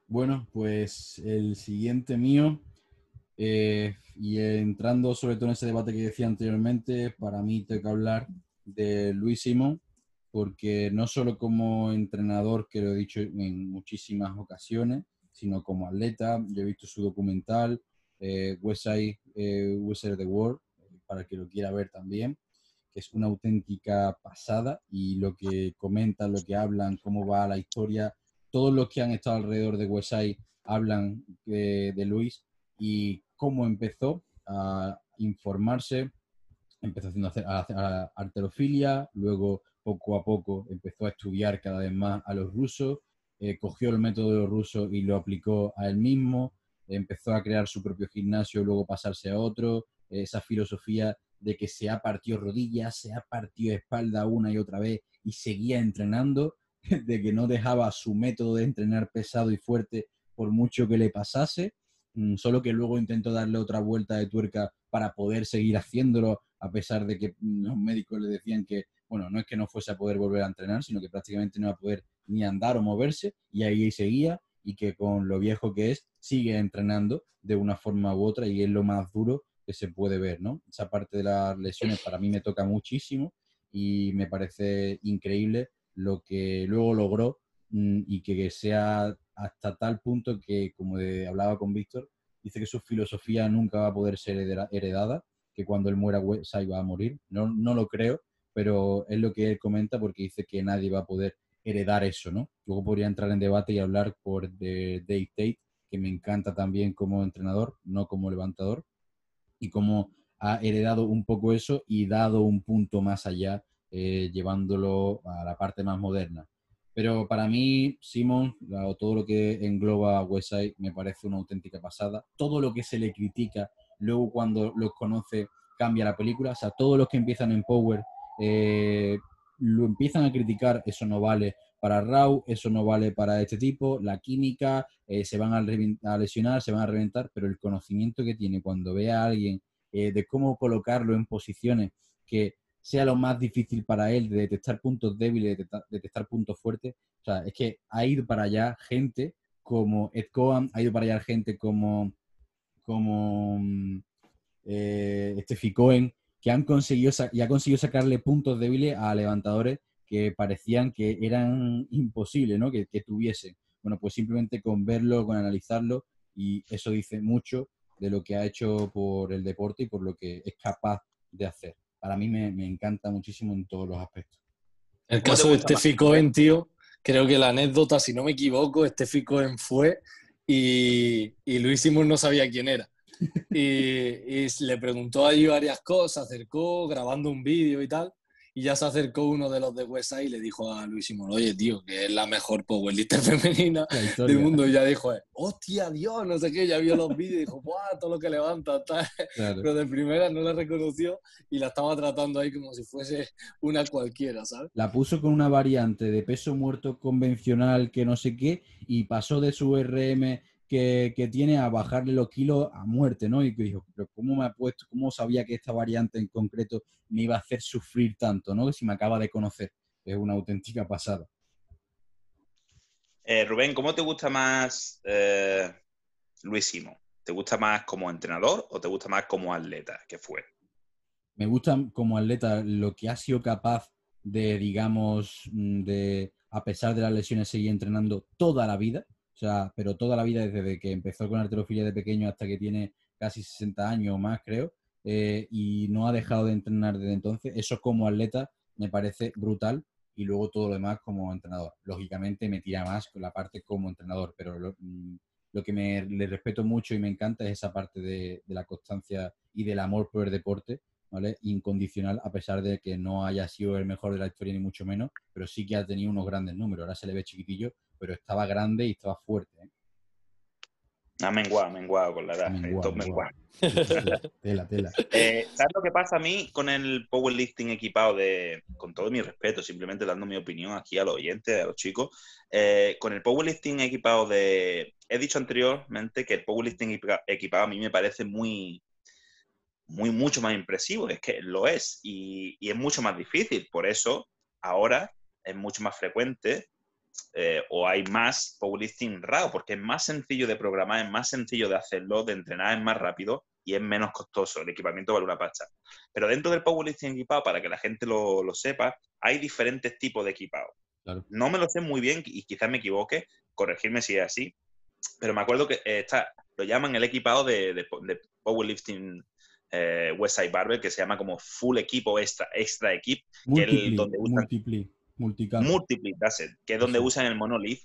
Bueno, pues el siguiente mío, eh, y entrando sobre todo en ese debate que decía anteriormente, para mí tengo que hablar de Luis Simón, porque no solo como entrenador, que lo he dicho en muchísimas ocasiones, sino como atleta. Yo he visto su documental, eh, Westside, eh, the World, para que lo quiera ver también, que es una auténtica pasada y lo que comentan, lo que hablan, cómo va la historia, todos los que han estado alrededor de Westside hablan de, Luis y cómo empezó a informarse, empezó haciendo a arterofilia, luego poco a poco empezó a estudiar cada vez más a los rusos, eh, cogió el método de los rusos y lo aplicó a él mismo, empezó a crear su propio gimnasio, luego pasarse a otro, esa filosofía de que se ha partido rodillas, se ha partido espalda una y otra vez y seguía entrenando, de que no dejaba su método de entrenar pesado y fuerte por mucho que le pasase, mm, solo que luego intentó darle otra vuelta de tuerca para poder seguir haciéndolo, a pesar de que los médicos le decían que, bueno, no es que no fuese a poder volver a entrenar, sino que prácticamente no iba a poder ni andar o moverse, y ahí seguía, y que con lo viejo que es, sigue entrenando de una forma u otra, y es lo más duro que se puede ver, ¿no? Esa parte de las lesiones para mí me toca muchísimo y me parece increíble lo que luego logró mm, y que sea hasta tal punto que, como hablaba con Víctor, dice que su filosofía nunca va a poder ser heredada, que cuando él muera Westside va a morir. No, no lo creo, pero es lo que él comenta porque dice que nadie va a poder heredar eso, ¿no? Luego podría entrar en debate y hablar por de Dave Tate, que me encanta también como entrenador, no como levantador, y cómo ha heredado un poco eso y dado un punto más allá, eh, llevándolo a la parte más moderna. Pero para mí, Simon, o todo lo que engloba Westside, me parece una auténtica pasada. Todo lo que se le critica, luego cuando los conoce, cambia la película. O sea, todos los que empiezan en Power eh, lo empiezan a criticar, eso no vale para Raw, eso no vale para este tipo, la química, eh, se van a, lesionar, se van a reventar, pero el conocimiento que tiene cuando ve a alguien de cómo colocarlo en posiciones que sea lo más difícil para él de detectar puntos débiles, de detectar, puntos fuertes, o sea, es que ha ido para allá gente como Ed Cohen, ha ido para allá gente como, como mm, eh, Steffi Cohen, que han conseguido y ha conseguido sacarle puntos débiles a levantadores que parecían que eran imposibles, ¿no? Que, que tuviesen. Bueno, pues simplemente con verlo, con analizarlo, y eso dice mucho de lo que ha hecho por el deporte y por lo que es capaz de hacer. Para mí me, encanta muchísimo en todos los aspectos. El caso de Steffi Cohen, tío, creo que la anécdota, si no me equivoco, Steffi Cohen fue y, y Luis Simón no sabía quién era. Y, y, le preguntó allí varias cosas, acercó grabando un vídeo y tal y ya se acercó uno de los de Westside y le dijo a Luis Simón, oye, tío, que es la mejor powerlifter femenina del mundo. Y ya dijo, hostia, Dios, no sé qué, ya vio los vídeos y dijo, ¡buah, todo lo que levanta! Tal. Pero de primera no la reconoció y la estaba tratando ahí como si fuese una cualquiera, ¿sabes? La puso con una variante de peso muerto convencional que no sé qué y pasó de su RM que, tiene a bajarle los kilos a muerte, ¿no? Y que dijo, pero ¿cómo me ha puesto, cómo sabía que esta variante en concreto me iba a hacer sufrir tanto, ¿no? Si me acaba de conocer. Es una auténtica pasada. Eh, Rubén, ¿cómo te gusta más eh, Luis Simo? ¿Te gusta más como entrenador o te gusta más como atleta que fue? Me gusta como atleta lo que ha sido capaz de, digamos, mm, de, a pesar de las lesiones, seguir entrenando toda la vida pero toda la vida, desde que empezó con arterofilia de pequeño hasta que tiene casi 60 años o más, creo, eh, y no ha dejado de entrenar desde entonces. Eso como atleta me parece brutal y luego todo lo demás como entrenador. Lógicamente me tira más con la parte como entrenador, pero lo, mm, que me, le respeto mucho y me encanta es esa parte de, de la constancia y del amor por el deporte Incondicional, a pesar de que no haya sido el mejor de la historia, ni mucho menos, pero sí que ha tenido unos grandes números. Ahora se le ve chiquitillo, pero estaba grande y estaba fuerte. ¿eh? Ha menguado, menguado con la edad. Menguado, tela, tela. Eh, ¿Sabes lo que pasa a mí con el powerlifting equipado de, con todo mi respeto, simplemente dando mi opinión aquí a los oyentes, a los chicos, eh, con el powerlifting equipado de, he dicho anteriormente que el powerlifting equipado a mí me parece muy, muy, mucho más impresivo, es que lo es, y, es mucho más difícil. Por eso, ahora es mucho más frecuente eh, o hay más powerlifting raro, porque es más sencillo de programar, es más sencillo de hacerlo, de entrenar, es más rápido y es menos costoso. El equipamiento vale una pacha. Pero dentro del powerlifting equipado, para que la gente lo, sepa, hay diferentes tipos de equipado. No me lo sé muy bien y quizás me equivoque, corregirme si es así, pero me acuerdo que eh, está, lo llaman el equipado de, de, de powerlifting eh, Westside Barber que se llama como Full Equipo Extra, extra Equip, que es donde usan multipli, multipli, que es donde usan el Monolith.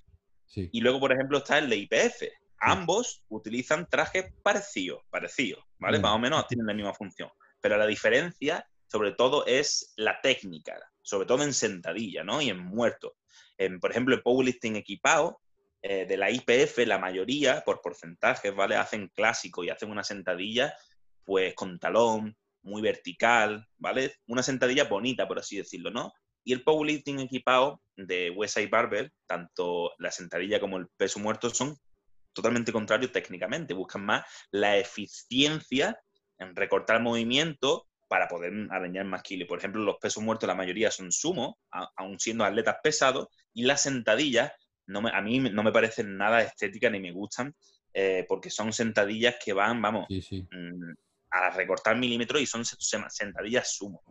Y luego, por ejemplo, está el de IPF. Ambos utilizan trajes parecidos, parecidos, ¿vale? Más o menos tienen la misma función. Pero la diferencia sobre todo es la técnica, sobre todo en sentadilla, ¿no? Y en muerto. por ejemplo, el powerlifting equipado, eh, de la IPF, la mayoría, por porcentajes, ¿vale? Hacen clásico y hacen una sentadilla, pues con talón, muy vertical, ¿vale? Una sentadilla bonita, por así decirlo, ¿no? Y el powerlifting equipado de Westside Barber, tanto la sentadilla como el peso muerto, son totalmente contrarios técnicamente. Buscan más la eficiencia en recortar movimiento para poder arañar más kilos. Por ejemplo, los pesos muertos, la mayoría son sumo, aún siendo atletas pesados, y las sentadillas no a mí no me parecen nada estéticas ni me gustan, eh, porque son sentadillas que van, vamos, mm, a recortar milímetros y son sentadillas sumo.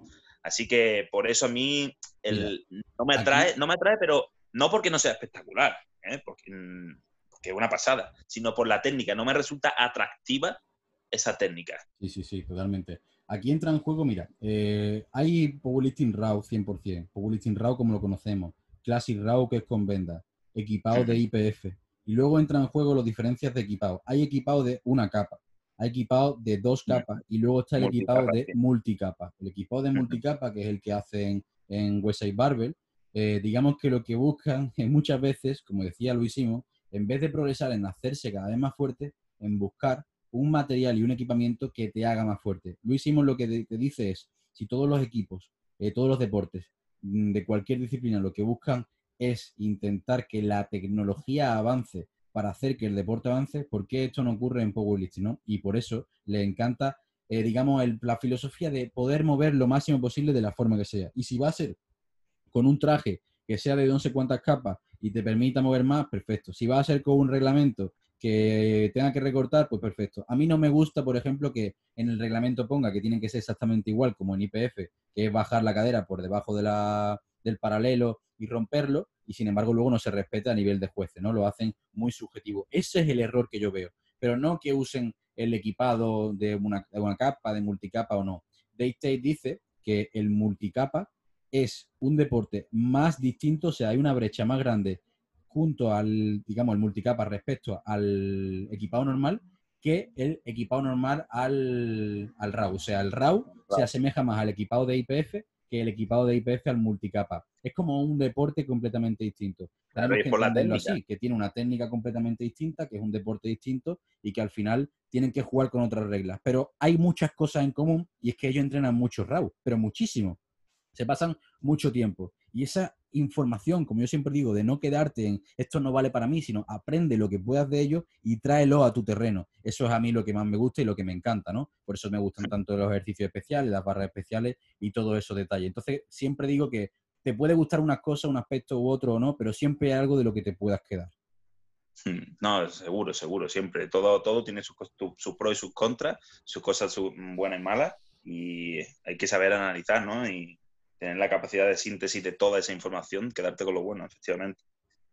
Así que por eso a mí no me atrae, no me atrae, pero no porque no sea espectacular, ¿eh? mm, porque, es una pasada, sino por la técnica. No me resulta atractiva esa técnica. Sí, sí, sí, totalmente. Aquí entra en juego, mira, eh, hay Powerlifting Raw 100%, Powerlifting Raw como lo conocemos, Classic Raw que es con venda, equipado de IPF. Y luego entran en juego las diferencias de equipado. Hay equipado de una capa, hay equipado de dos capas y luego está el equipado de multicapa. El equipado de multicapa, que es el que hacen en Westside Barbell, eh, digamos que lo que buscan es muchas veces, como decía Luisimo, en vez de progresar en hacerse cada vez más fuerte, en buscar un material y un equipamiento que te haga más fuerte. Luisimo lo que te dice es, si todos los equipos, eh, todos los deportes mm, de cualquier disciplina lo que buscan es intentar que la tecnología avance para hacer que el deporte avance, ¿por qué esto no ocurre en powerlifting? ¿no? Y por eso le encanta, eh, digamos, la filosofía de poder mover lo máximo posible de la forma que sea. Y si va a ser con un traje que sea de no sé cuántas capas y te permita mover más, perfecto. Si va a ser con un reglamento que tenga que recortar, pues perfecto. A mí no me gusta, por ejemplo, que en el reglamento ponga que tienen que ser exactamente igual como en IPF, que es bajar la cadera por debajo de la, del paralelo y romperlo, y sin embargo luego no se respeta a nivel de jueces, ¿no? Lo hacen muy subjetivo. Ese es el error que yo veo, pero no que usen el equipado de una, capa, de multicapa o no. Dave Tate dice que el multicapa es un deporte más distinto, o sea, hay una brecha más grande junto al, digamos, el multicapa respecto al equipado normal que el equipado normal al, al RAW. O sea, el RAW se asemeja más al equipado de IPF que el equipado de IPF al multicapa. Es como un deporte completamente distinto. Tenemos que entenderlo así, que tiene una técnica completamente distinta, que es un deporte distinto y que al final tienen que jugar con otras reglas. Pero hay muchas cosas en común y es que ellos entrenan mucho RAW, pero muchísimo. Se pasan mucho tiempo. Y esa información, como yo siempre digo, de no quedarte en esto no vale para mí, sino aprende lo que puedas de ello y tráelo a tu terreno. Eso es a mí lo que más me gusta y lo que me encanta, ¿no? Por eso me gustan tanto los ejercicios especiales, las barras especiales y todo eso detalle. Entonces, siempre digo que te puede gustar una cosa, un aspecto u otro o no, pero siempre hay algo de lo que te puedas quedar. Hmm, no, seguro, seguro, siempre. Todo, todo tiene sus, pros y sus contras, sus cosas buenas y malas, y hay que saber analizar, ¿no? Y, tener la capacidad de síntesis de toda esa información, quedarte con lo bueno, efectivamente.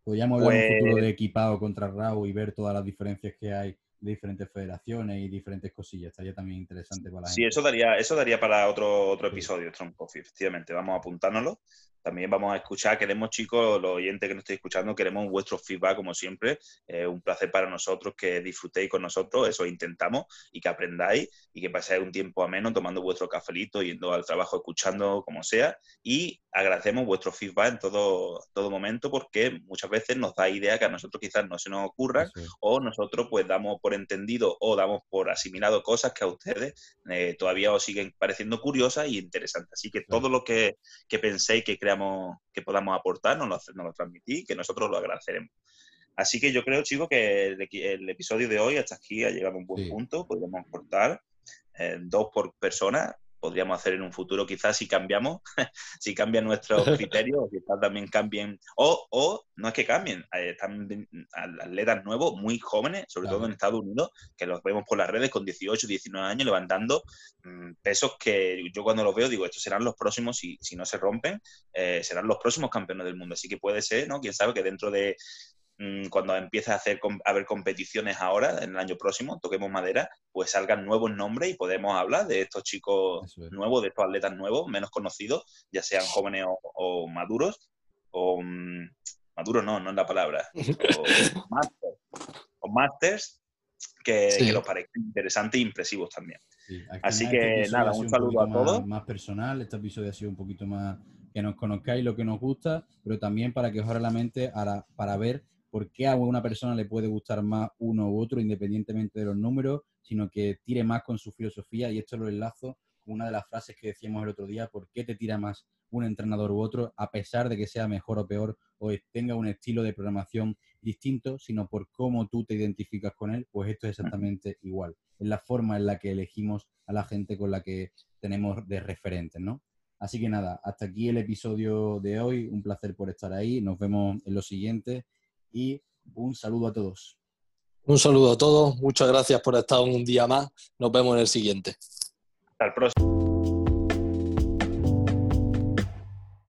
Podríamos hablar un futuro pues de equipado contra RAW y ver todas las diferencias que hay de diferentes federaciones y diferentes cosillas. Estaría también interesante para la sí, eso daría, eso daría para otro, otro episodio, Trump Coffee, efectivamente. Vamos a apuntárnoslo. También vamos a escuchar, queremos chicos, los oyentes que nos estéis escuchando, queremos vuestro feedback como siempre. Es un placer para nosotros que disfrutéis con nosotros, eso intentamos, y que aprendáis y que paséis un tiempo ameno tomando vuestro cafelito, yendo al trabajo, escuchando como sea. Y agradecemos vuestro feedback en todo, todo momento porque muchas veces nos da idea que a nosotros quizás no se nos ocurra o nosotros pues damos por entendido o damos por asimilado cosas que a ustedes eh, todavía os siguen pareciendo curiosas y interesantes. Así que todo lo que, que penséis que creamos que podamos aportar, nos lo, nos lo que nosotros lo agradeceremos. Así que yo creo, chicos, que el, episodio de hoy hasta aquí ha llegado a un buen punto. Podríamos aportar eh, dos por persona podríamos hacer en un futuro, quizás si cambiamos, si cambian nuestros criterios, quizás también cambien, o, o no es que cambien, eh, están atletas nuevos, muy jóvenes, sobre todo en Estados Unidos, que los vemos por las redes con 18, 19 años levantando mm, pesos que yo cuando los veo digo, estos serán los próximos, si, si no se rompen, eh, serán los próximos campeones del mundo. Así que puede ser, ¿no? Quién sabe que dentro de cuando empiece a, hacer, a haber competiciones ahora, en el año próximo, toquemos madera, pues salgan nuevos nombres y podemos hablar de estos chicos nuevos, de estos atletas nuevos, menos conocidos, ya sean jóvenes o, maduros, o mm, maduros no, no es la palabra, o, masters, que, que, los parezcan interesantes e impresivos también. Así que este nada, un, saludo a todos. Más, personal, este episodio ha sido un poquito más que nos conozcáis lo que nos gusta, pero también para que os abra la mente para ver por qué a una persona le puede gustar más uno u otro, independientemente de los números, sino que tire más con su filosofía. Y esto lo enlazo con una de las frases que decíamos el otro día, ¿por qué te tira más un entrenador u otro, a pesar de que sea mejor o peor o tenga un estilo de programación distinto, sino por cómo tú te identificas con él, pues esto es exactamente igual. Es la forma en la que elegimos a la gente con la que tenemos de referentes, ¿no? Así que nada, hasta aquí el episodio de hoy. Un placer por estar ahí. Nos vemos en lo siguiente y un saludo a todos. Un saludo a todos. Muchas gracias por estar un día más. Nos vemos en el siguiente. Hasta el próximo.